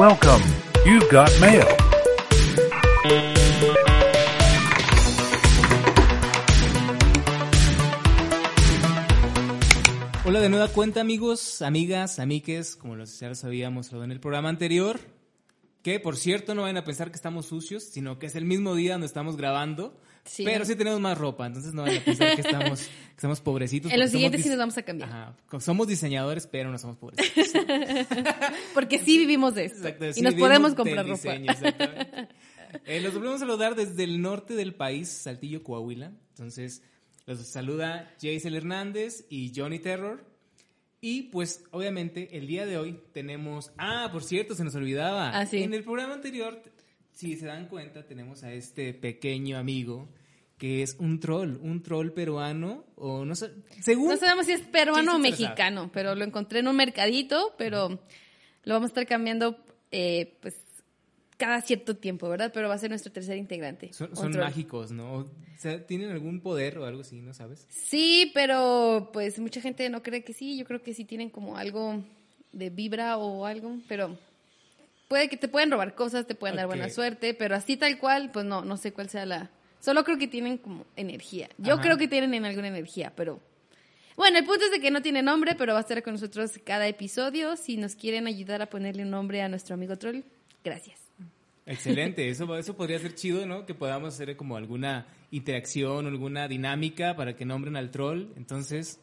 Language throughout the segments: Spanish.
Welcome. You've got mail. Hola de nueva cuenta amigos, amigas, amiques, como los, ya los habíamos hablado en el programa anterior, que por cierto no vayan a pensar que estamos sucios, sino que es el mismo día donde estamos grabando, Sí. pero sí tenemos más ropa, entonces no vayan a pensar que estamos, que estamos pobrecitos. En los siguientes sí nos vamos a cambiar. Ajá, somos diseñadores, pero no somos pobrecitos. Porque sí vivimos de esto. Exacto, y sí, nos vivimos podemos comprar ropa. diseño. Eh, los volvemos a saludar desde el norte del país, Saltillo, Coahuila. Entonces, los saluda Jaisel Hernández y Johnny Terror. Y pues, obviamente, el día de hoy tenemos. Ah, por cierto, se nos olvidaba. Ah, sí. En el programa anterior, si se dan cuenta, tenemos a este pequeño amigo que es un troll, un troll peruano, o no sé, según. No sabemos si es peruano Sí, o mexicano, pero lo encontré en un mercadito, pero lo vamos a estar cambiando eh, pues cada cierto tiempo, ¿verdad? Pero va a ser nuestro tercer integrante. Son, mágicos, ¿no? O sea, ¿tienen algún poder o algo así, no sabes? Sí, pero pues mucha gente no cree que sí. Yo creo que sí tienen como algo de vibra o algo, pero puede que te pueden robar cosas, te pueden dar buena suerte, pero así tal cual, pues no, no sé cuál sea la. Solo creo que tienen como energía. Yo Ajá. creo que tienen en alguna energía, pero. Bueno, el punto es de que no tiene nombre, pero va a estar con nosotros cada episodio. Si nos quieren ayudar a ponerle un nombre a nuestro amigo troll, gracias. Excelente, eso, eso podría ser chido, ¿no? Que podamos hacer como alguna interacción, alguna dinámica para que nombren al troll. Entonces,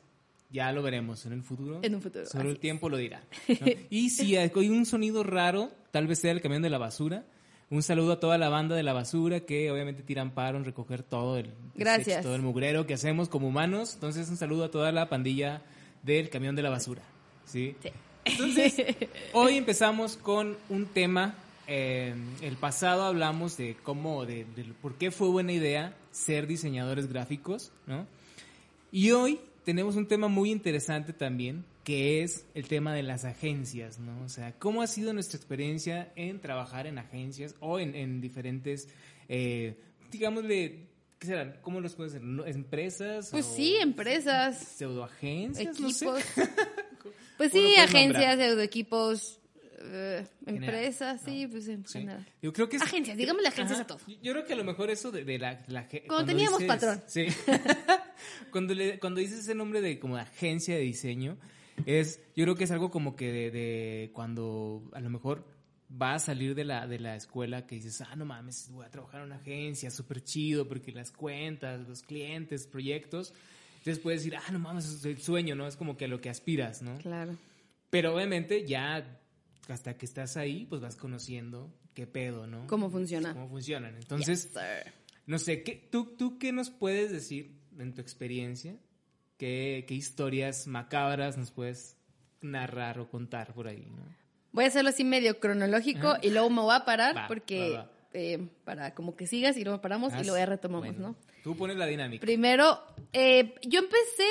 ya lo veremos en el futuro. En un futuro, Solo el tiempo lo dirá. ¿no? Y si hay un sonido raro, tal vez sea el camión de la basura. Un saludo a toda la banda de la basura que obviamente tiran paro en recoger todo el Gracias. todo el mugrero que hacemos como humanos. Entonces, un saludo a toda la pandilla del camión de la basura. ¿sí? Sí. Entonces, hoy empezamos con un tema. Eh, el pasado hablamos de cómo, de, de por qué fue buena idea ser diseñadores gráficos, ¿no? Y hoy tenemos un tema muy interesante también, que es el tema de las agencias, ¿no? O sea, ¿cómo ha sido nuestra experiencia en trabajar en agencias o en, en diferentes, eh, digámosle, ¿qué serán? ¿Cómo los pueden ser? ¿No? ¿Empresas? Pues o sí, empresas, ¿Pseudoagencias? No sé. equipos. Pues ¿Cómo lo sí, agencias, pseudoequipos, General, empresas, sí, ¿no? pues en Sí. general. Yo creo que es- Agencias, digámosle agencias Ajá. a todo. Yo- creo que a lo mejor eso de, de la, la ge- Cuando teníamos patrón. Sí. cuando, le- cuando dices ese nombre de como agencia de diseño, es, yo creo que es algo como que de, de cuando a lo mejor vas a salir de la, de la escuela que dices, ah, no mames, voy a trabajar en una agencia, súper chido, porque las cuentas, los clientes, proyectos. Entonces puedes decir, ah, no mames, es el sueño, ¿no? Es como que a lo que aspiras, ¿no? Claro. Pero obviamente ya hasta que estás ahí, pues vas conociendo qué pedo, ¿no? ¿Cómo funciona? Cómo funcionan. Entonces, Yes, no sé, ¿qué, tú, ¿tú qué nos puedes decir en tu experiencia? ¿Qué, qué historias macabras nos puedes narrar o contar por ahí, no? Voy a hacerlo así medio cronológico Ajá. y luego me voy a parar Va, porque va, va. eh, para como que sigas y luego paramos y luego ya retomamos, Bueno, ¿no? Tú pones la dinámica. Primero, eh, yo empecé,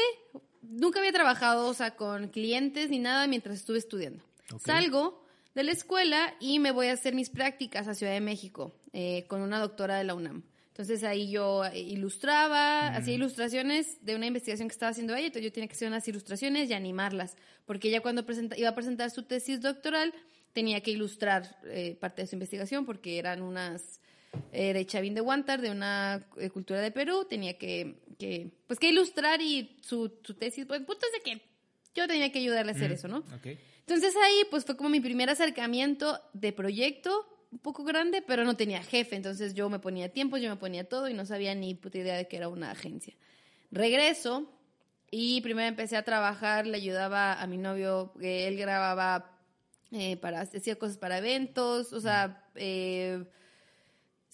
nunca había trabajado, o sea, con clientes ni nada mientras estuve estudiando. Salgo de la escuela y me voy a hacer mis prácticas a Ciudad de México eh, con una doctora de la UNAM. Entonces ahí yo eh, ilustraba, hacía ilustraciones de una investigación que estaba haciendo ella, entonces yo tenía que hacer unas ilustraciones y animarlas, porque ella cuando presenta- iba a presentar su tesis doctoral tenía que ilustrar eh, parte de su investigación porque eran unas eh, de Chavín de Huántar, de una cultura de Perú, tenía que, que, pues que ilustrar y su, su tesis, pues punto es de que yo tenía que ayudarle a hacer eso, ¿no? Ok. Entonces ahí pues fue como mi primer acercamiento de proyecto, un poco grande, pero no tenía jefe, entonces yo me ponía tiempo, yo me ponía todo y no sabía ni puta idea de que era una agencia. Regreso y primero empecé a trabajar, le ayudaba a mi novio, que él grababa eh, para, hacía cosas para eventos, o sea, eh,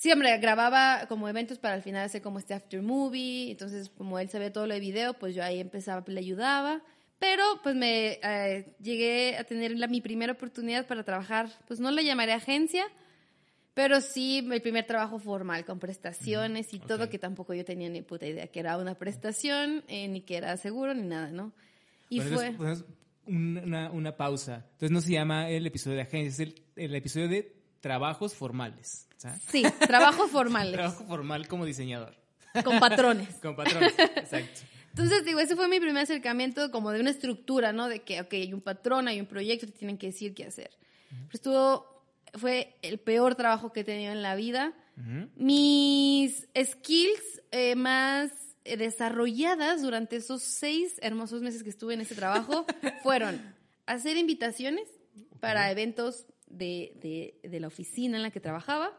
Sí, hombre, grababa como eventos para al final hacer como este after movie. Entonces, como él sabía todo lo de video, pues yo ahí empezaba, le ayudaba. Pero pues me eh, llegué a tener la, mi primera oportunidad para trabajar, pues no le llamaré agencia, pero sí el primer trabajo formal con prestaciones y todo, ok. que tampoco yo tenía ni puta idea que era una prestación, eh, ni que era seguro, ni nada, ¿no? Y Bueno, fue... entonces, ponemos una, una pausa. Entonces no se llama el episodio de agencia, es el, el episodio de trabajos formales. ¿sabes? Sí, trabajos formales, Trabajo formal como diseñador. con patrones. Con patrones. Exacto. Entonces, digo, ese fue mi primer acercamiento como de una estructura, ¿no? De que, ok, hay un patrón, hay un proyecto, te tienen que decir qué hacer. Pero estuvo, fue el peor trabajo que he tenido en la vida. Ujú. Mis skills eh, más eh, desarrolladas durante esos seis hermosos meses que estuve en ese trabajo fueron hacer invitaciones para eventos de, de- de la oficina en la que trabajaba.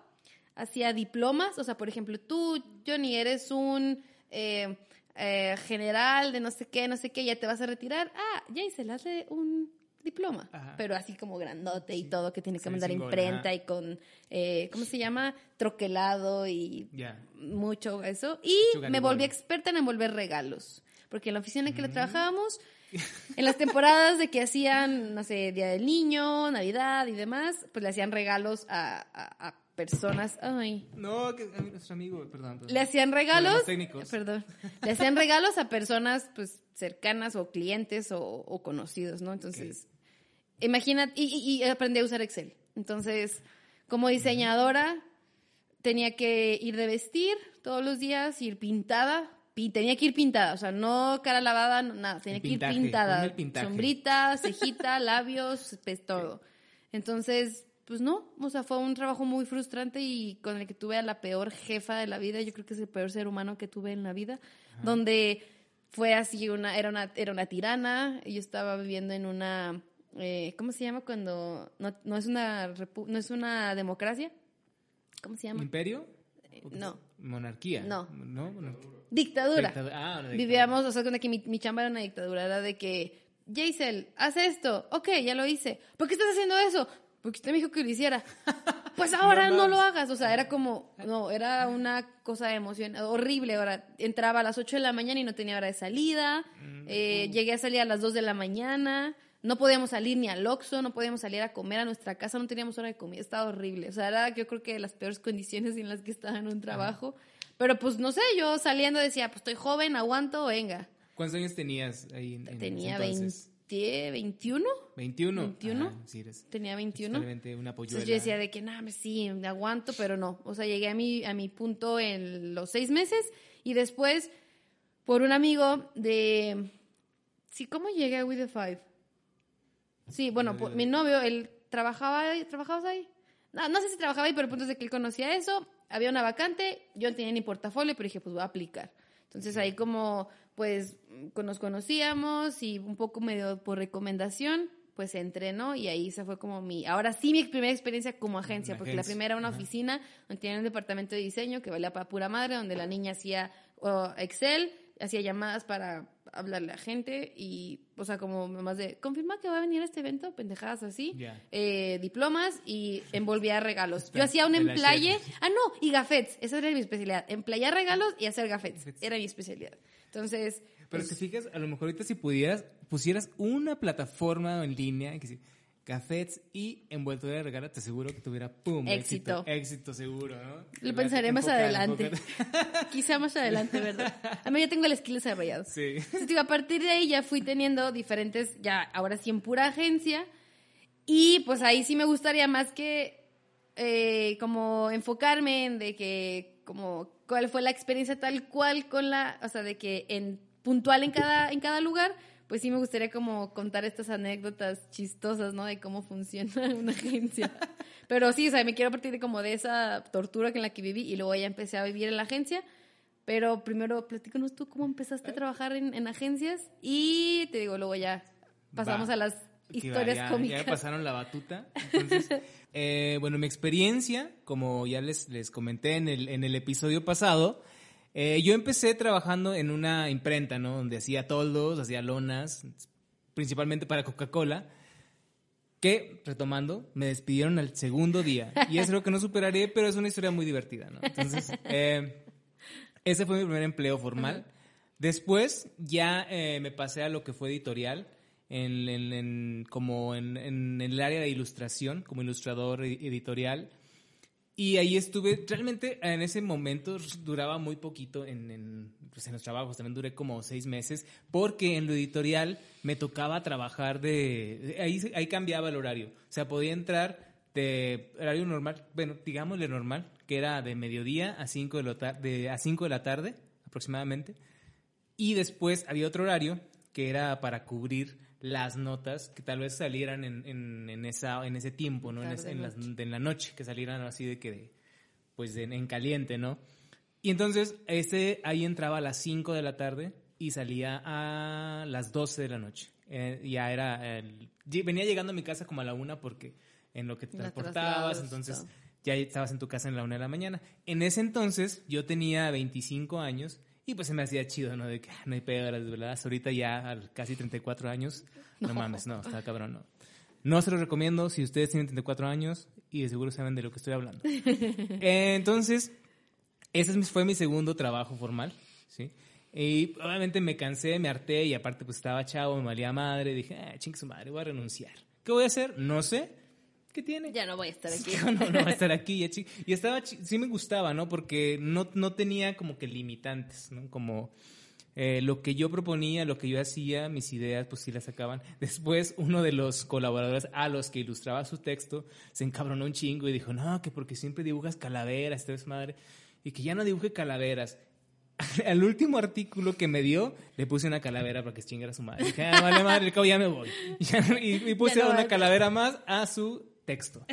Hacía diplomas, o sea, por ejemplo, tú, Johnny, eres un eh, eh, general de no sé qué, no sé qué, ya te vas a retirar. Ah, ya hice, hazle un diploma, Ajá. pero así como grandote y todo, que tiene que Sí, mandar imprenta y con, eh, ¿cómo se llama? Troquelado y mucho eso. Y me volví experta en envolver regalos. Porque en la oficina en que le Mm. trabajábamos, en las temporadas de que hacían, no sé, Día del Niño, Navidad y demás, pues le hacían regalos a, a- a personas. Ay. No, que a nuestro amigo, perdón. perdón. Le hacían regalos. Técnicos. Perdón. Le hacían regalos a personas, pues, cercanas o clientes o, o conocidos, ¿no? Entonces, imagínate, y, y- y aprendí a usar Excel. Entonces, como diseñadora, tenía que ir de vestir todos los días, ir pintada. Tenía que ir pintada, o sea, no cara lavada, nada, tenía que ir pintada. Sombrita, cejita, labios, pues todo. Entonces, pues no, o sea, fue un trabajo muy frustrante y con el que tuve a la peor jefa de la vida, yo creo que es el peor ser humano que tuve en la vida, donde fue así, una, era, una, era una tirana, yo estaba viviendo en una, eh, ¿cómo se llama cuando no, no, es una repu- no es una democracia? ¿Cómo se llama? ¿Imperio? Eh, no. Monarquía. No. ¿No? Monarquía. Dictadura. Dictadura. Ah, dictadura. Vivíamos, o sea, cuando que mi, mi chamba era una dictadura, era de que, Jaisel, haz esto. Ok, ya lo hice. ¿Por qué estás haciendo eso? Porque usted me dijo que lo hiciera. Pues ahora No no, lo hagas. O sea, era como, no, era una cosa de emoción horrible. Ahora, entraba a las 8 de la mañana y no tenía hora de salida. Mm. Eh, llegué a salir a las 2 de la mañana. No podíamos salir ni al Oxxo, no podíamos salir a comer a nuestra casa, no teníamos hora de comida, estaba horrible. O sea, era yo creo que las peores condiciones en las que estaba en un trabajo. Pero pues no sé, yo saliendo decía, pues estoy joven, aguanto, venga. ¿Cuántos años tenías ahí en, en Tenía entonces? 20, 21, 21. 21. Ah, sí, eres tenía 21. totalmente una polluela. Entonces yo decía de que, nada, sí, aguanto, pero no. O sea, llegué a mi, a mi punto en los seis meses y después, por un amigo de... Sí, ¿cómo llegué a We The Five? Sí, bueno, mi novio, él trabajaba ahí, ¿trabajabas ahí? No, no sé si trabajaba ahí, pero el punto es de que él conocía eso, había una vacante, yo no tenía ni portafolio, pero dije, pues voy a aplicar. Entonces ahí como, pues, nos conocíamos y un poco medio por recomendación, pues entré, ¿no? Y ahí se fue como mi, ahora sí mi primera experiencia como agencia, Una porque la primera era una ajá. oficina donde tenía un departamento de diseño que valía para pura madre, donde la niña hacía oh, Excel, hacía llamadas para hablarle a gente y, o sea, como más de, confirma que va a venir a este evento, pendejadas así, eh, diplomas y envolvía regalos. Está Yo hacía un emplaye, ah, no, y gafetes, esa era mi especialidad, emplayar regalos y hacer gafetes, Gafetes. era mi especialidad. Entonces, Pero pues, te fijas, a lo mejor ahorita si pudieras, pusieras una plataforma en línea que sí, cafés y envoltura de regalo, te aseguro que tuviera pum, Éxito. éxito, éxito seguro, ¿no? lo pensaré más adelante. enfocar. Quizá más adelante, ¿verdad? A mí ya tengo el skill desarrollado. Sí. Entonces, digo, a partir de ahí ya fui teniendo diferentes, ya ahora sí en pura agencia. Y pues ahí sí me gustaría más que eh, como enfocarme en de que como cuál fue la experiencia tal cual con la, o sea, de que en puntual en cada, en cada lugar, pues sí me gustaría como contar estas anécdotas chistosas, ¿no? De cómo funciona una agencia. Pero sí, o sea, me quiero partir de como de esa tortura en la que viví y luego ya empecé a vivir en la agencia. Pero primero, platícanos tú cómo empezaste a trabajar en, en agencias y te digo, luego ya pasamos Va. a las historias ya, cómicas. Ya me pasaron la batuta. Entonces, eh, bueno, mi experiencia, como ya les, les comenté en el, en el episodio pasado, eh, yo empecé trabajando en una imprenta, ¿no? Donde hacía toldos, hacía lonas, principalmente para Coca-Cola, que, retomando, me despidieron al segundo día. Y es algo que no superaré, pero es una historia muy divertida, ¿no? Entonces, eh, ese fue mi primer empleo formal. Después ya eh, me pasé a lo que fue editorial. en, en- en- como en, en el área de ilustración, como ilustrador editorial. Y ahí estuve, realmente en ese momento duraba muy poquito en, en, pues, en los trabajos, también duré como seis meses, porque en lo editorial me tocaba trabajar de, ahí, ahí cambiaba el horario, o sea, podía entrar de horario normal, bueno, digámosle normal, que era de mediodía a 5 de, de, a 5 de la tarde aproximadamente, y después había otro horario que era para cubrir las notas que tal vez salieran en, en, en esa, en ese tiempo, ¿no? En, es- en la noche, que salieran así de que, de- pues de- en caliente, ¿no? Y entonces, ese ahí entraba a las 5 de la tarde y salía a las 12 de la noche. Eh, ya era, el- venía llegando a mi casa como a la una porque en lo que te transportabas, entonces ya estabas en tu casa en la una de la mañana. En ese entonces yo tenía 25 años y pues se me hacía chido, ¿no? De que ah, no hay pedo, las verdad. Ahorita ya a casi 34 años, no, mames, no, está cabrón, no. No se los recomiendo si ustedes tienen 34 años y de seguro saben de lo que estoy hablando. Entonces, ese fue mi segundo trabajo formal, ¿sí? Y obviamente me cansé, me harté y aparte pues estaba chavo, me valía madre. Dije, ah, ching su madre, voy a renunciar. ¿Qué voy a hacer? No sé. ¿Qué tiene? Ya no voy a estar aquí. No, no, no va a estar aquí. Y estaba, sí me gustaba, ¿no? Porque no, no tenía como que limitantes, ¿no? Como eh, lo que yo proponía, lo que yo hacía, mis ideas, pues sí las sacaban. Después, uno de los colaboradores a los que ilustraba su texto se encabronó un chingo y dijo, no, que porque siempre dibujas calaveras, esta vez madre, y que ya no dibuje calaveras. Al último artículo que me dio, le puse una calavera para que chingara su madre. Dije, ah, vale madre, cabo ya me voy. Y, y- puse no una a- calavera más a su texto.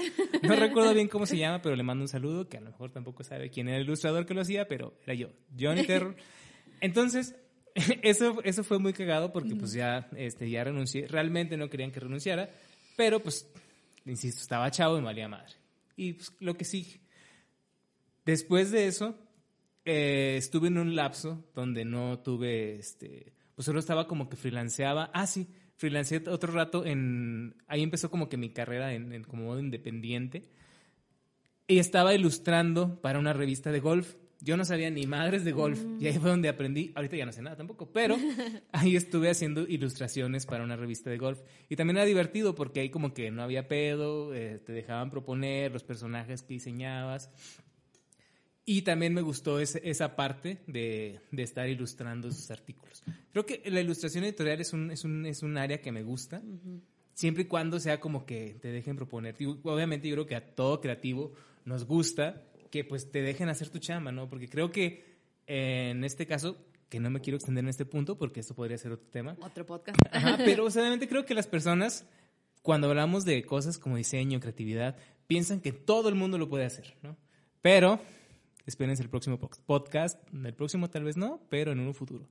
No recuerdo bien cómo se llama, pero le mando un saludo, que a lo mejor tampoco sabe quién era el ilustrador que lo hacía, pero era yo, Johnny Terror. Entonces, eso, eso fue muy cagado porque pues ya, este, ya renuncié. Realmente no querían que renunciara, pero pues, insisto, estaba chavo y valía madre. Y pues lo que sigue. Después de eso, eh, estuve en un lapso donde no tuve, este, pues solo estaba como que freelanceaba. Ah, sí, freelanceé otro rato en, ahí empezó como que mi carrera en, en como modo independiente. Y estaba ilustrando para una revista de golf. Yo no sabía ni madres de golf. Y ahí fue donde aprendí. Ahorita ya no sé nada tampoco. Pero ahí estuve haciendo ilustraciones para una revista de golf. Y también era divertido porque ahí como que no había pedo. eh, te dejaban proponer los personajes que diseñabas. Y también me gustó ese- esa parte de, de estar ilustrando esos artículos. Creo que la ilustración editorial es un, es un, es un área que me gusta, siempre y cuando sea como que te dejen proponer. Obviamente yo creo que a todo creativo nos gusta que pues te dejen hacer tu chamba, ¿no? Porque creo que eh, en este caso, que no me quiero extender en este punto porque esto podría ser otro tema, Otro podcast. Ajá, pero o sea, obviamente creo que las personas, cuando hablamos de cosas como diseño, creatividad, piensan que todo el mundo lo puede hacer, ¿no? Pero, espérense el próximo po- podcast, el próximo tal vez no, pero en un futuro.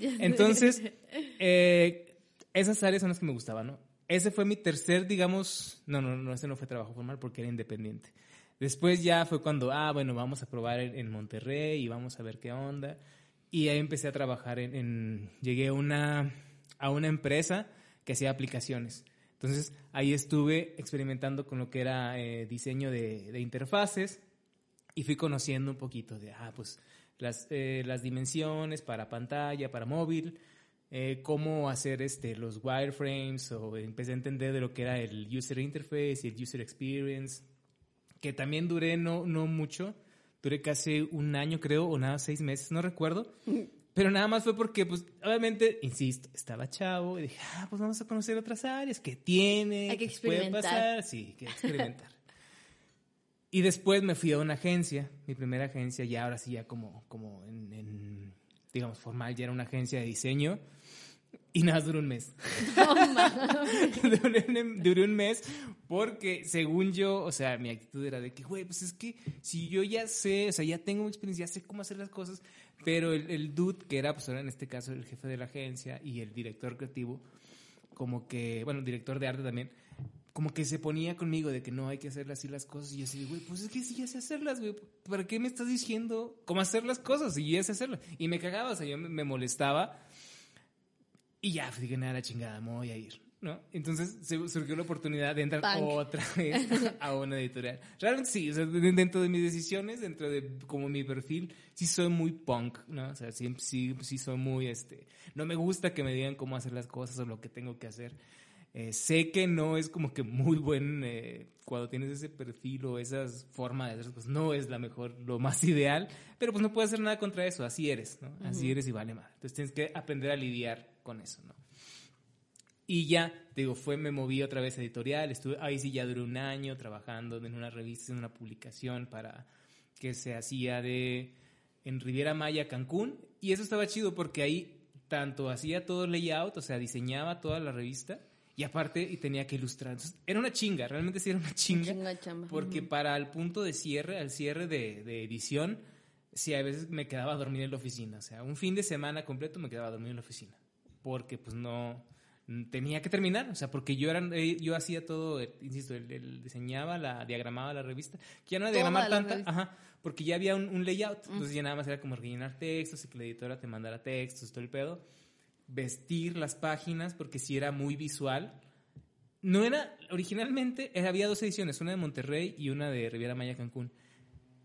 Entonces, eh, esas áreas son las que me gustaban, ¿no? Ese fue mi tercer, digamos, no, no, no, ese no fue trabajo formal porque era independiente. Después ya fue cuando, ah, bueno, vamos a probar en, en Monterrey y vamos a ver qué onda. Y ahí empecé a trabajar en, en- llegué a una, a una empresa que hacía aplicaciones. Entonces ahí estuve experimentando con lo que era eh, diseño de, de interfaces y fui conociendo un poquito de, ah, pues las, eh, las dimensiones para pantalla, para móvil, eh, cómo hacer este, los wireframes o empecé a entender de lo que era el user interface y el user experience, que también duré no, no mucho, duré casi un año creo, o nada, seis meses, no recuerdo. Pero nada más fue porque, pues, obviamente, insisto, estaba chavo y dije, ah, pues vamos a conocer otras áreas, que tiene, Hay que qué puede pasar, sí, hay que experimentar. y después me fui a una agencia, mi primera agencia, ya ahora sí, ya como, como en, en, digamos, formal, ya era una agencia de diseño. Y nada, duró un mes. duré, un, duré un mes porque según yo, o sea, mi actitud era de que, güey, pues es que si yo ya sé, o sea, ya tengo experiencia, ya sé cómo hacer las cosas, pero el, el dude, que era, pues ahora en este caso el jefe de la agencia y el director creativo, como que, bueno, director de arte también, como que se ponía conmigo de que no hay que hacer así las cosas. Y yo así, güey, pues es que sí ya sé hacerlas, güey. ¿Para qué me estás diciendo cómo hacer las cosas? Y yo ya sé hacerlas. Y me cagaba, o sea, yo me, molestaba. Y ya, pues, dije, nada, la chingada, me voy a ir. ¿no? Entonces se- surgió la oportunidad de entrar Punk. otra vez a una editorial. Realmente sí, o sea, de- dentro de mis decisiones, dentro de como mi perfil, sí soy muy punk, ¿no? O sea, sí, sí, sí soy muy, este, no me gusta que me digan cómo hacer las cosas o lo que tengo que hacer. Eh, sé que no es como que muy buen eh, cuando tienes ese perfil o esa forma de hacer cosas, no es la mejor, lo más ideal, pero pues no puedes hacer nada contra eso, así eres, ¿no? Así eres y vale más. Entonces tienes que aprender a lidiar con eso, ¿no? Y ya, te digo, fue, me moví otra vez a editorial, estuve, ahí sí ya duré un año trabajando en una revista, en una publicación para que se hacía de en Riviera Maya, Cancún, y eso estaba chido porque ahí tanto hacía todo el layout, o sea, diseñaba toda la revista, y aparte y tenía que ilustrar. Entonces, era una chinga, realmente sí era una chinga. Chinga chamba. Porque para el punto de cierre, al cierre de, de edición, sí, a veces me quedaba a dormir en la oficina. O sea, un fin de semana completo me quedaba a dormir en la oficina. Porque pues no tenía que terminar. O sea, porque yo era, eh, yo hacía todo, eh, insisto, el, el diseñaba, la diagramaba la revista. Que ya no era diagramar tanta, ajá, porque ya había un, un layout. Entonces ya nada más era como rellenar textos y que la editora te mandara textos, todo el pedo. Vestir las páginas, porque sí era muy visual. No era, originalmente había dos ediciones, una de Monterrey y una de Riviera Maya Cancún.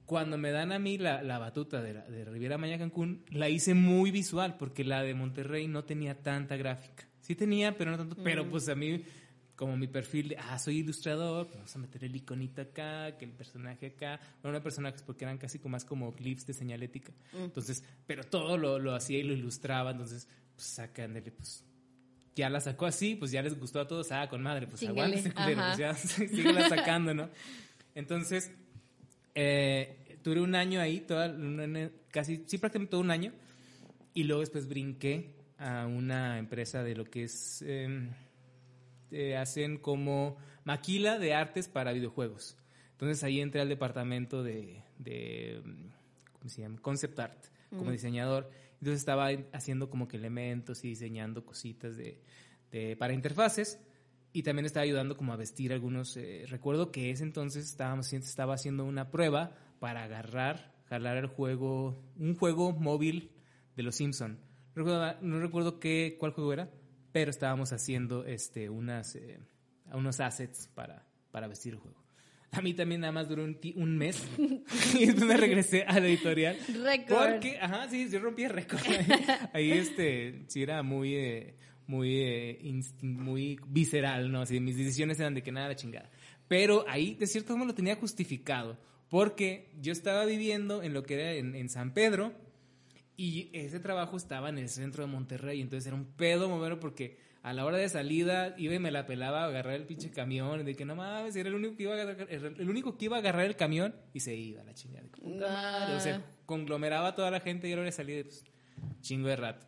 Cuando me dan a mí la, la batuta de, la- de Riviera Maya Cancún, la hice muy visual, porque la de Monterrey no tenía tanta gráfica. Sí tenía, pero no tanto. Pero pues a mí, como mi perfil de, ah, soy ilustrador, pues vamos a meter el iconito acá, que el personaje acá. Bueno, no personajes, porque eran casi como más como clips de señalética. Entonces, pero todo lo, lo hacía y lo ilustraba, entonces, pues sacándole, pues ya la sacó así, pues ya les gustó a todos, ah, con madre, pues ajá. pues ya síguela sacando, ¿no? Entonces, eh, tuve un año ahí, toda, casi, sí, prácticamente todo un año, y luego después brinqué a una empresa de lo que es, eh, eh, hacen como maquila de artes para videojuegos. Entonces ahí entré al departamento de, de ¿cómo se llama? Concept art, como diseñador. Entonces estaba haciendo como que elementos y diseñando cositas de, para interfaces y también estaba ayudando como a vestir algunos. eh, recuerdo que ese entonces estábamos, estaba haciendo una prueba para agarrar, jalar el juego, un juego móvil de los Simpson. No recuerdo, no recuerdo qué, cuál juego era, pero estábamos haciendo este, unas, eh, unos assets para, para vestir el juego. A mí también nada más duró un, un mes y después me regresé a la editorial. Récord. Porque, ajá, sí, yo rompí el récord. Ahí, este, sí era muy, eh, muy, eh, muy visceral, ¿no? Así, mis decisiones eran de que nada, la chingada. Pero ahí, de cierto modo, lo tenía justificado. Porque yo estaba viviendo en lo que era en, en San Pedro y ese trabajo estaba en el centro de Monterrey. Entonces era un pedo moverlo porque a la hora de salida iba y me la pelaba a agarrar el pinche camión. De que no mames, era el único que iba a agarrar, el único que iba a agarrar el camión y se iba a la chingada. Puta madre. O sea, conglomeraba a toda la gente y a la hora de salida, pues, chingo de rato.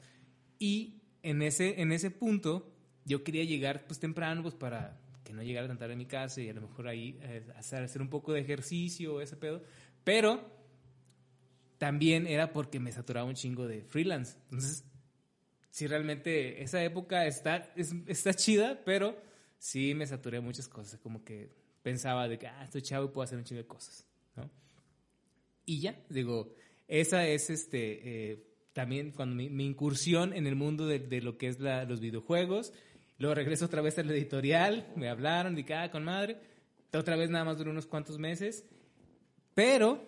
Y en ese, en ese punto, yo quería llegar pues temprano, pues para que no llegara tan tarde a mi casa y a lo mejor ahí eh, hacer, hacer un poco de ejercicio, ese pedo. Pero también era porque me saturaba un chingo de freelance. Entonces, sí, realmente esa época está, es- está chida, pero sí me saturé muchas cosas. Como que pensaba de que, ah, estoy chavo y puedo hacer un chingo de cosas, ¿no? Y ya, digo, esa es este, eh, también cuando mi, incursión en el mundo de, de lo que es la- los videojuegos. Luego regreso otra vez a la editorial, me hablaron, dije, ah, con madre. Otra vez nada más duró unos cuantos meses. Pero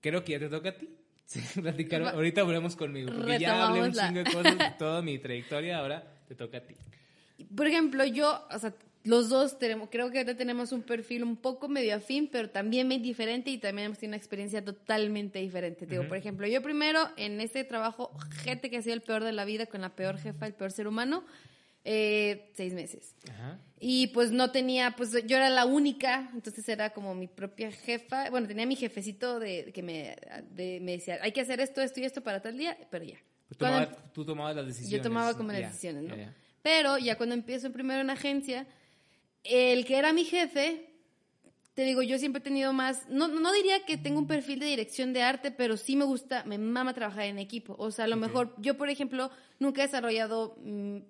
creo que ya te toca a ti. Sí, platicar. Va- Ahorita volvemos conmigo. Porque ya hablé un chingo de cosas de toda mi trayectoria. Ahora te toca a ti. Por ejemplo, yo, o sea, los dos tenemos, creo que ahorita tenemos un perfil un poco medio afín, pero también muy diferente y también hemos tenido una experiencia totalmente diferente. Te digo, por ejemplo, yo primero en este trabajo, gente que ha sido el peor de la vida, con la peor jefa, el peor ser humano, eh, seis meses. Ajá. Y pues no tenía, pues yo era la única, entonces era como mi propia jefa. Bueno, tenía mi jefecito de que me, de- me decía, hay que hacer esto, esto y esto para tal día, pero ya. Pues Cuando- tomaba- tú tomabas las decisiones. yo tomaba como las decisiones, ¿no? Pero ya cuando empiezo primero en agencia, el que era mi jefe, te digo, yo siempre he tenido más, no, no diría que tengo un perfil de dirección de arte, pero sí me gusta, me mama trabajar en equipo. O sea, a lo mejor, yo por ejemplo, nunca he desarrollado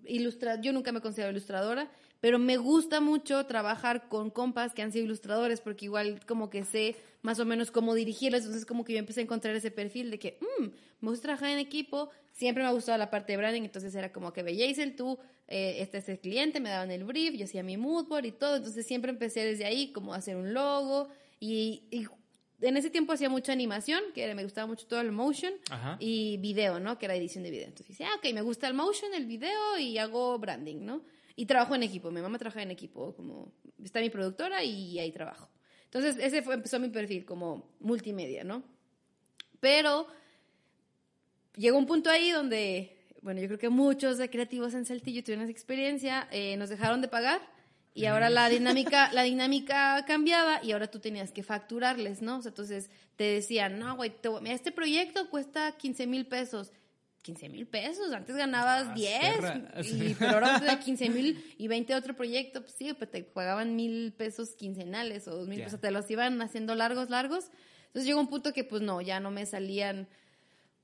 ilustrar, yo nunca me considero ilustradora, pero me gusta mucho trabajar con compas que han sido ilustradores, porque igual como que sé más o menos cómo dirigirlos, entonces como que yo empecé a encontrar ese perfil de que, mm, me gusta trabajar en equipo, siempre me ha gustado la parte de branding, entonces era como que ve Jason, tú, eh, este es el cliente, me daban el brief, yo hacía mi mood board y todo, entonces siempre empecé desde ahí como a hacer un logo y, y en ese tiempo hacía mucha animación, que me gustaba mucho todo el motion Ajá. y video, ¿no? Que era edición de video. Entonces decía, ah, ok, me gusta el motion, el video y hago branding, ¿no? Y trabajo en equipo, mi mamá trabaja en equipo, como está mi productora y ahí trabajo. Entonces ese fue, empezó mi perfil como multimedia, ¿no? Pero llegó un punto ahí donde, bueno, yo creo que muchos de creativos en Saltillo tuvieron esa experiencia, eh, nos dejaron de pagar y ahora la dinámica, la dinámica cambiaba y ahora tú tenías que facturarles, ¿no? O sea, entonces te decían, no, güey, mira, este proyecto cuesta 15 mil pesos. 15 mil pesos, antes ganabas Ah, 10, perra. y, pero ahora te da 15 mil y 20 otro proyecto, pues sí, pues te pagaban mil pesos quincenales o dos mil Ya. pesos, te los iban haciendo largos, largos. Entonces llegó un punto que pues no, ya no me salían,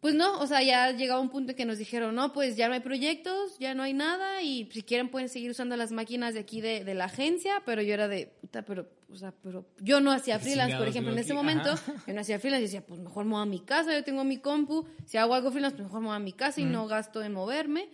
pues no, o sea, ya llegaba un punto en que nos dijeron, no, pues ya no hay proyectos, ya no hay nada y si quieren pueden seguir usando las máquinas de aquí de, de la agencia, pero yo era de, puta, pero, o sea, pero yo no hacía freelance, por ejemplo, en ese momento, ajá. yo no hacía freelance y decía, pues mejor me voy a mi casa, yo tengo mi compu, si hago algo freelance, pues mejor me voy a mi casa y no gasto en moverme.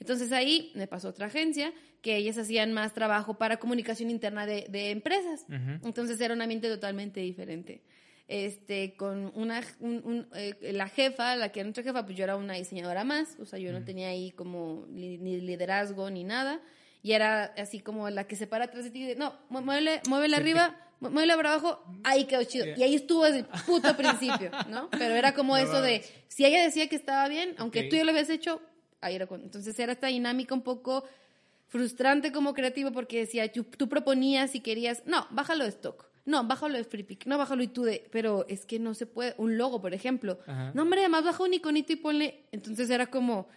Entonces ahí me pasó otra agencia que ellas hacían más trabajo para comunicación interna de, de empresas. Entonces era un ambiente totalmente diferente. Este, con una, un- un, eh, la jefa, la que era nuestra jefa, pues yo era una diseñadora más, o sea, yo no tenía ahí como li- ni liderazgo ni nada, y era así como la que se para atrás de ti y de, no, mu- muévele, muévele arriba, mu- muévele para abajo, ahí quedó chido. Y ahí estuvo desde el puto principio, ¿no? Pero era como No eso de, si ella decía que estaba bien, aunque tú ya lo habías hecho, ahí era cuando. Entonces era esta dinámica un poco frustrante como creativo porque decía, tú, tú proponías y querías, no, bájalo de stock. No, bájalo de FreePic. No, bájalo y tú de, pero es que no se puede. Un logo, por ejemplo. Ajá. No, hombre, además baja un iconito y ponle. Entonces era como,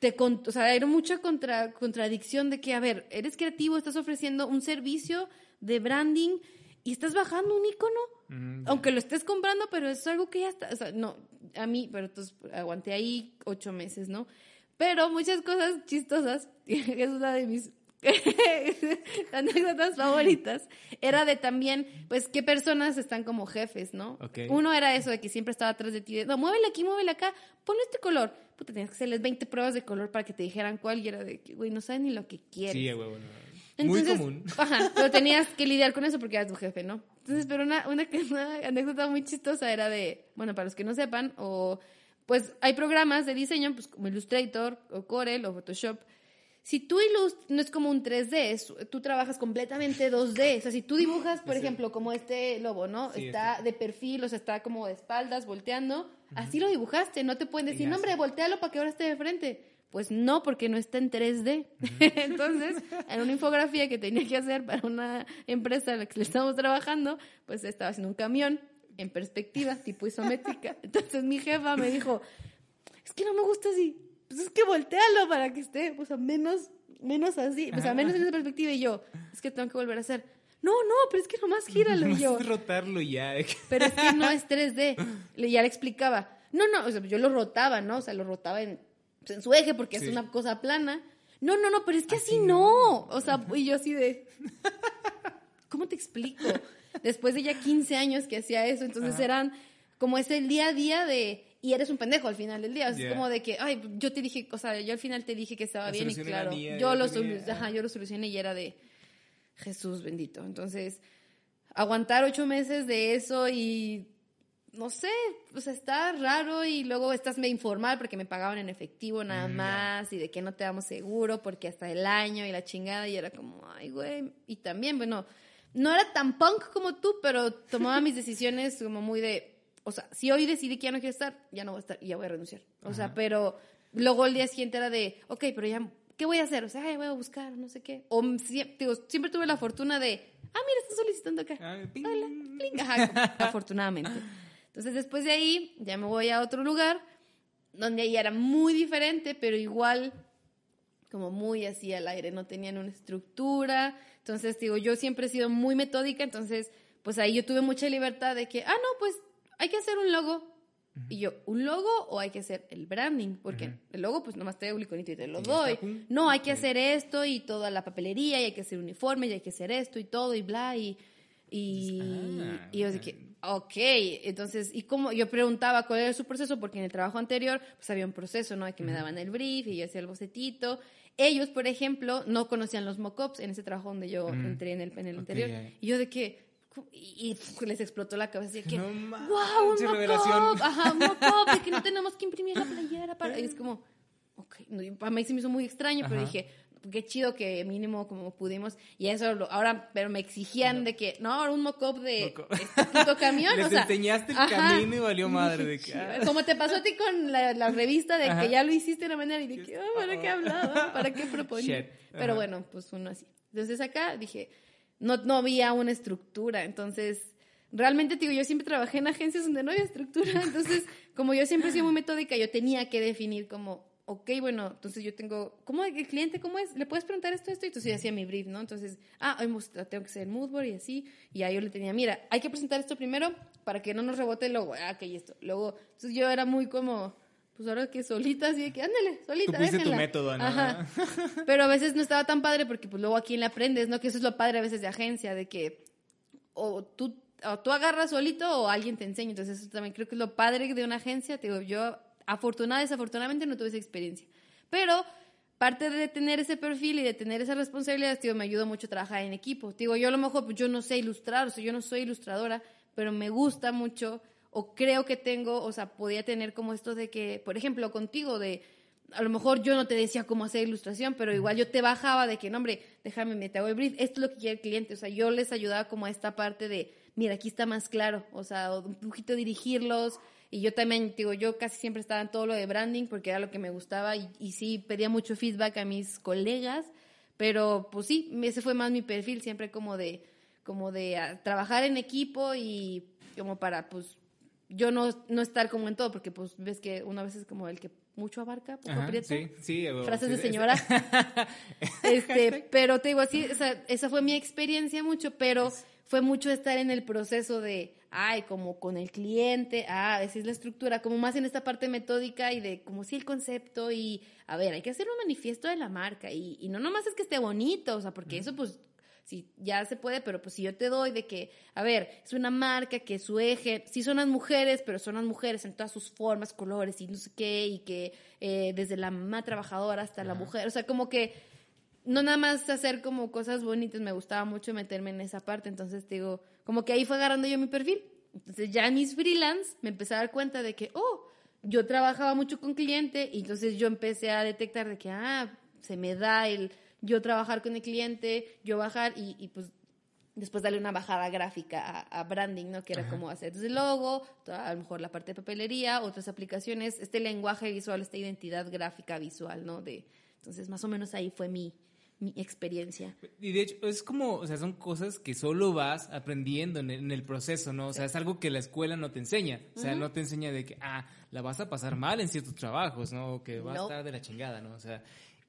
te con- o sea, era mucha contra, contradicción de que, a ver, eres creativo, estás ofreciendo un servicio de branding y estás bajando un icono, Mm, aunque lo estés comprando, pero es algo que ya está, o sea, no, a mí, pero entonces aguanté ahí ocho meses, ¿no? Pero muchas cosas chistosas, es una de mis anécdotas favoritas, era de también, pues, qué personas están como jefes, ¿no? Uno era eso de que siempre estaba atrás de ti, de, no, muévele aquí, muévele acá, ponle este color. Puta, tenías que hacerles 20 pruebas de color para que te dijeran cuál y era de que, güey, no sabes ni lo que quieres. Sí, a huevo, no. Muy común. Ajá, pero tenías que lidiar con eso porque eras tu jefe, ¿no? Entonces, pero una, una, una anécdota muy chistosa era de, bueno, para los que no sepan, o pues hay programas de diseño, pues como Illustrator, o Corel, o Photoshop. Si tú ilustras, no es como un 3D, es- tú trabajas completamente 2D. O sea, si tú dibujas, por ejemplo, como este lobo, ¿no? Sí, está de perfil, o sea, está como de espaldas, volteando. Así lo dibujaste, no te pueden decir, no, hombre, voltealo para que ahora esté de frente. Pues no, porque no está en 3D. Entonces, en una infografía que tenía que hacer para una empresa a la que le estábamos trabajando, pues estaba haciendo un camión en perspectiva, tipo isométrica. Entonces mi jefa me dijo, es que no me gusta así. Pues es que voltealo para que esté, pues a menos, menos así, pues a menos en esa perspectiva. Y yo, es que tengo que volver a hacer. No, no, pero es que nomás gíralo. Y yo, Nomás rotarlo ya. pero es que no es 3D. Le, ya le explicaba. No, no, o sea, yo lo rotaba, ¿no? O sea, lo rotaba en, pues, en su eje porque Sí. es una cosa plana. No, no, no, pero es que así, no. O sea, y yo así de... ¿Cómo te explico? Después de ya 15 años que hacía eso, entonces Ajá. eran como ese día a día de... Y eres un pendejo al final del día. O sea. Es como de que, ay, yo te dije, o sea, yo al final te dije que estaba La bien y claro, mía, yo lo, ajá, yo lo solucioné y era de Jesús bendito. Entonces, aguantar ocho meses de eso y no sé, pues está raro y luego estás medio informal porque me pagaban en efectivo nada Mm, más y de que no te damos seguro porque hasta el año y la chingada y era como, ay, güey. Y también, bueno, no era tan punk como tú, pero tomaba mis decisiones como muy de, o sea, si hoy decidí que ya no quiero estar, ya no voy a estar y ya voy a renunciar. O sea, pero luego el día siguiente era de, ok, pero ya, ¿qué voy a hacer? O sea, ay, voy a buscar, no sé qué. O digo, siempre tuve la fortuna de, ah, mira, están solicitando acá. Ping. Hola, pling, ajá, afortunadamente. Entonces, después de ahí, ya me voy a otro lugar, donde ahí era muy diferente, pero igual como muy así al aire, no tenían una estructura. Entonces, digo, yo siempre he sido muy metódica, entonces, pues ahí yo tuve mucha libertad de que, ah, no, pues hay que hacer un logo. Y yo, ¿un logo o hay que hacer el branding? Porque el logo, pues nomás te doy un iconito y te lo Y doy. está. No, hay que hacer esto y toda la papelería, y hay que hacer uniforme, y hay que hacer esto y todo, y bla, y... Y, Ah, y yo dije, ok, entonces, y como yo preguntaba cuál era su proceso, porque en el trabajo anterior, pues había un proceso, ¿no? Que me daban el brief y yo hacía el bocetito. Ellos, por ejemplo, no conocían los mock-ups en ese trabajo donde yo entré en el, en el Ok, anterior. Y yo de que, y, y, les explotó la cabeza de que, No wow, un mock-up, ajá, un mock-up, de que no tenemos que imprimir la playera para... Y es como, ok, no, y para mí se me hizo muy extraño, pero Ajá. dije, qué chido que mínimo como pudimos, y eso lo- ahora, pero me exigían de que, no, ahora un mock-up de Mock-up. este puto camión, Les o sea, enseñaste el ajá. camino y valió madre de que, ah. Como te pasó a ti con la, la revista de Ajá. que ya lo hiciste de una manera y de que, ah, ¿para qué hablaba? ¿Para qué proponía? Pero bueno, pues uno así. Entonces acá dije, no, no había una estructura, entonces realmente te digo, yo siempre trabajé en agencias donde no había estructura, entonces como yo siempre he muy metódica, yo tenía que definir como, ok, bueno, entonces yo tengo, ¿cómo el cliente cómo es? ¿Le puedes preguntar esto, esto? Y entonces yo hacía mi brief, ¿no? Entonces, ah, hoy tengo que hacer el mood board y así, y ahí yo le tenía, mira, hay que presentar esto primero para que no nos rebote luego, ah, ok, esto. Luego, entonces yo era muy como, pues ahora que solita, así de que, ándale, solita, pusiste tu método, ¿no? Ajá. Pero a veces no estaba tan padre porque pues luego a quién le aprendes, ¿no? Que eso es lo padre a veces de agencia, de que o tú, o tú agarras solito o alguien te enseña. Entonces eso también creo que es lo padre de una agencia. Te digo, yo afortunada, desafortunadamente no tuve esa experiencia. Pero parte de tener ese perfil y de tener esa responsabilidad, tío, me ayudó mucho a trabajar en equipo. Digo, yo a lo mejor pues, yo no sé ilustrar, o sea, yo no soy ilustradora, pero me gusta mucho o creo que tengo, o sea, podía tener como esto de que, por ejemplo, contigo de a lo mejor yo no te decía cómo hacer ilustración, pero igual yo te bajaba de que, no, hombre, déjame, me te hago el brief, esto es lo que quiere el cliente, o sea, yo les ayudaba como a esta parte de, mira, aquí está más claro, o sea, un poquito dirigirlos, y yo también, digo, yo casi siempre estaba en todo lo de branding porque era lo que me gustaba, y, y sí, pedía mucho feedback a mis colegas, pero pues sí, ese fue más mi perfil, siempre como de, como de trabajar en equipo y como para, pues, yo no, no estar como en todo, porque pues ves que uno a veces como el que mucho abarca, poco Ajá, aprieta. sí, sí, Frases sí, de es- señora. este, pero te digo así, o sea, esa fue mi experiencia mucho, pero fue mucho estar en el proceso de, ay, como con el cliente, ah, esa es la estructura, como más en esta parte metódica y de como sí el concepto y, a ver, hay que hacer un manifiesto de la marca y, y no nomás es que esté bonito, o sea, porque eso pues sí, ya se puede, pero pues si yo te doy de que, a ver, es una marca que su eje, sí son las mujeres, pero son las mujeres en todas sus formas, colores y no sé qué, y que eh, desde la mamá trabajadora hasta la mujer, o sea, como que no nada más hacer como cosas bonitas, me gustaba mucho meterme en esa parte, entonces te digo, como que ahí fue agarrando yo mi perfil. Entonces ya en mis freelance me empecé a dar cuenta de que, oh, yo trabajaba mucho con cliente y entonces yo empecé a detectar de que, ah, se me da el yo trabajar con el cliente, yo bajar y, y pues después darle una bajada gráfica a, a branding, ¿no? Que era como hacer desde el logo, a lo mejor la parte de papelería, otras aplicaciones, este lenguaje visual, esta identidad gráfica visual, ¿no? De, entonces, más o menos ahí fue mi, mi experiencia. Y de hecho, es como, o sea, son cosas que solo vas aprendiendo en el, en el proceso, ¿no? O sea, es algo que la escuela no te enseña. O sea, no te enseña de que, ah, la vas a pasar mal en ciertos trabajos, ¿no? O que va No. a estar de la chingada, ¿no? O sea,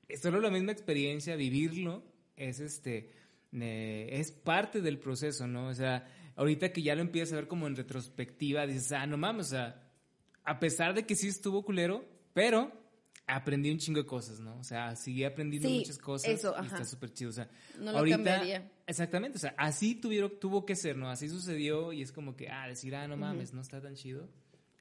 es solo la misma experiencia, vivirlo, es este, eh, es parte del proceso, ¿no? O sea, ahorita que ya lo empiezas a ver como en retrospectiva, dices, ah, no mames, o sea, a pesar de que sí estuvo culero, pero aprendí un chingo de cosas, ¿no? O sea, seguí aprendiendo Sí, muchas cosas eso, y está súper chido, o sea, No lo ahorita, cambiaría. exactamente, o sea, así tuvieron, tuvo que ser, ¿no? Así sucedió y es como que, ah, decir, ah, no mames, no está tan chido.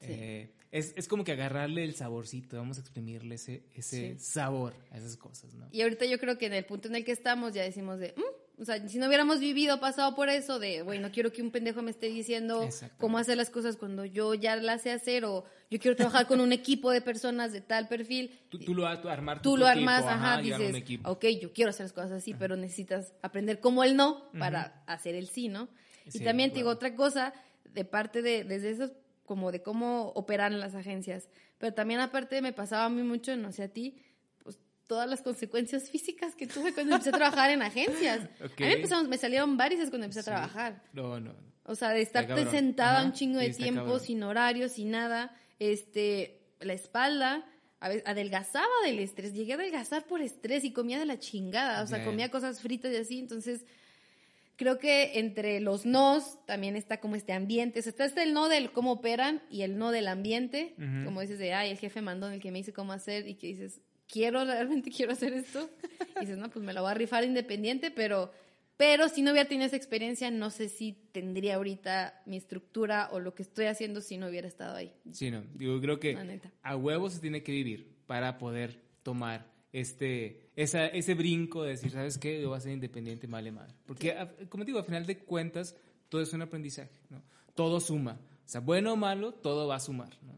Eh, es, es como que agarrarle el saborcito, vamos a exprimirle ese, ese Sí. sabor a esas cosas, ¿no? Y ahorita yo creo que en el punto en el que estamos ya decimos de, "Mm", o sea, si no hubiéramos vivido, pasado por eso, de, güey, no quiero que un pendejo me esté diciendo cómo hacer las cosas cuando yo ya las sé hacer, o yo quiero trabajar con un equipo de personas de tal perfil. Tú, tú lo tú armar Tú tu lo equipo, armas, ajá, y un dices, ok, yo quiero hacer las cosas así, pero necesitas aprender cómo el no para hacer el sí, ¿no? Y Sí, también te digo otra cosa, de parte de, desde eso, como de cómo operan las agencias, pero también aparte me pasaba a mí mucho, no sé a ti, pues todas las consecuencias físicas que tuve cuando empecé a trabajar en agencias. Ok. A mí me, empezaron- me salieron varias cuando empecé a Sí. trabajar. No, no. O sea, de estar sentada Ajá, un chingo de tiempo, cabrón. sin horario, sin nada, este, la espalda, a veces adelgazaba del estrés, llegué a adelgazar por estrés y comía de la chingada, o sea, comía cosas fritas y así, entonces creo que entre los nos también está como este ambiente, o sea, está este el no del cómo operan y el no del ambiente, como dices de, ay, el jefe mandó en el que me dice cómo hacer y que dices, quiero, realmente quiero hacer esto, y dices, no, pues me lo voy a rifar independiente, pero Pero si no hubiera tenido esa experiencia, no sé si tendría ahorita mi estructura o lo que estoy haciendo si no hubiera estado ahí. Sí, no. Yo creo que a huevo se tiene que vivir para poder tomar este, esa, ese brinco de decir, ¿sabes qué? Yo voy a ser independiente, vale madre. Porque, a- como digo, a final de cuentas, todo es un aprendizaje, ¿no? Todo suma. O sea, bueno o malo, todo va a sumar, ¿no?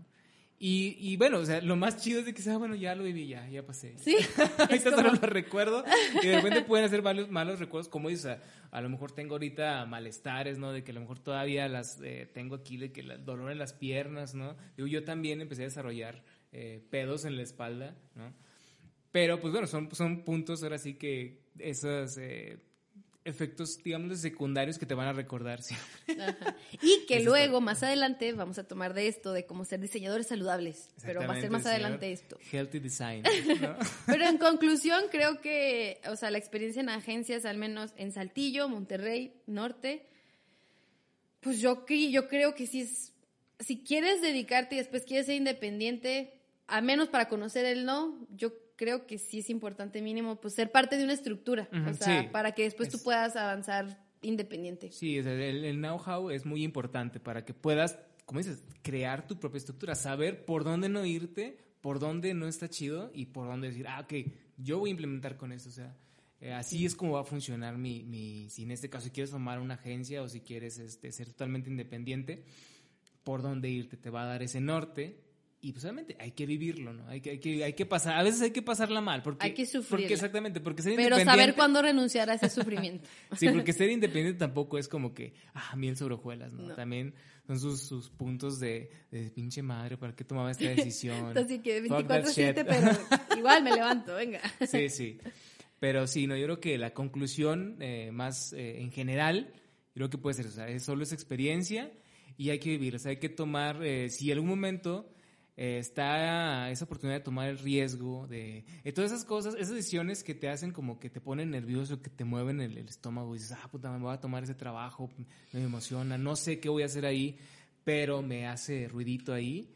Y, y bueno, o sea, lo más chido es de que sea, bueno, ya lo viví, ya, ya pasé. Sí, Ahorita como- solo lo recuerdo y de repente pueden hacer malos, malos recuerdos, como dices, a, a lo mejor tengo ahorita malestares, ¿no? De que a lo mejor todavía las eh, tengo aquí, de que el dolor en las piernas, ¿no? Digo, yo también empecé a desarrollar eh, pedos en la espalda, ¿no? Pero pues bueno, son, son puntos ahora sí que esos eh, efectos, digamos, secundarios que te van a recordar siempre. Ajá. Y que Eso luego, más adelante, vamos a tomar de esto, de cómo ser diseñadores saludables. Pero va a ser más adelante esto. Healthy design, ¿no? Pero en conclusión, creo que, o sea, la experiencia en agencias, al menos en Saltillo, Monterrey, Norte, pues yo, yo creo que sí es, si quieres dedicarte y después quieres ser independiente, al menos para conocer el no, yo creo que sí es importante mínimo, pues ser parte de una estructura, Ujú, o sea, sí. para que después tú Es- puedas avanzar independiente. Sí, el, el know-how es muy importante para que puedas, como dices, crear tu propia estructura, saber por dónde no irte, por dónde no está chido y por dónde decir, ah, ok, yo voy a implementar con esto. O sea, eh, así es como va a funcionar mi, mi, si en este caso quieres formar una agencia o si quieres este, ser totalmente independiente, por dónde irte, te va a dar ese norte. Y pues obviamente hay que vivirlo, ¿no? Hay que, hay que, hay que pasar, a veces hay que pasarla mal. Porque, Hay que sufrirla. Porque exactamente, porque ser Pero independiente... saber cuándo renunciar a ese sufrimiento. Sí, porque ser independiente tampoco es como que, ah, miel sobre hojuelas, ¿no? No. También son sus, sus puntos de, de pinche madre, ¿para qué tomaba esta decisión? Así que Fuck that 24-7, shit. pero igual me levanto, venga. Sí, sí. Pero sí, no, yo creo que la conclusión eh, más eh, en general, yo creo que puede ser, o sea, es solo esa experiencia y hay que vivir, o sea, hay que tomar, eh, si en algún momento eh, está esa oportunidad de tomar el riesgo, de, de todas esas cosas, esas decisiones que te hacen como que te ponen nervioso, que te mueven el, el estómago y dices, ah, puta, me voy a tomar ese trabajo, me emociona, no sé qué voy a hacer ahí, pero me hace ruidito ahí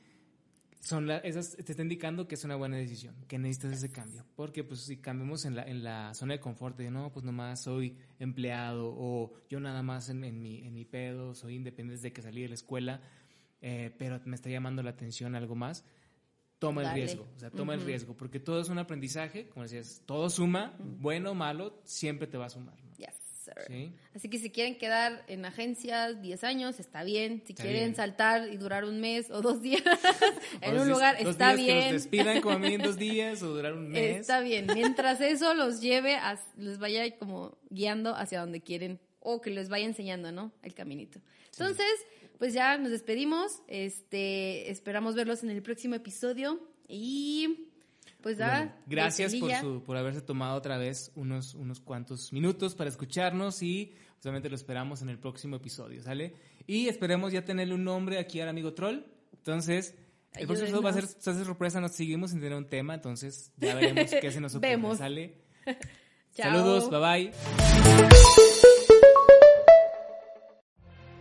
son la- esas te está indicando que es una buena decisión, que necesitas ese cambio. Porque pues si cambiamos en la, en la zona de confort de no, pues nomás soy empleado o yo nada más en, en mi, en mi pedo, soy independiente desde que salí de la escuela, eh, pero me está llamando la atención algo más, toma Dale. el riesgo, o sea, toma el riesgo, porque todo es un aprendizaje, como decías, todo suma, bueno o malo, siempre te va a sumar. ¿no? Yes, sir. ¿Sí? Así que si quieren quedar en agencias 10 años, está bien. Si Está quieren bien. saltar y durar un mes o dos días en un lugar, dos está días Que bien. nos despidan como a mí en dos días o durar un mes. Está bien. Mientras eso los lleve, a- les vaya como guiando hacia donde quieren o que les vaya enseñando, ¿no? El caminito. Entonces, pues ya nos despedimos. Este, esperamos verlos en el próximo episodio y pues Bueno, da. gracias por, su, por haberse tomado otra vez unos, unos cuantos minutos para escucharnos y solamente lo esperamos en el próximo episodio, ¿sale? Y esperemos ya tenerle un nombre aquí al amigo Troll. Entonces, el próximo episodio va a ser, va a ser sorpresa, nos seguimos sin tener un tema, entonces ya veremos qué se nos ocurre, Vemos. ¿sale? Chao. Saludos, bye bye.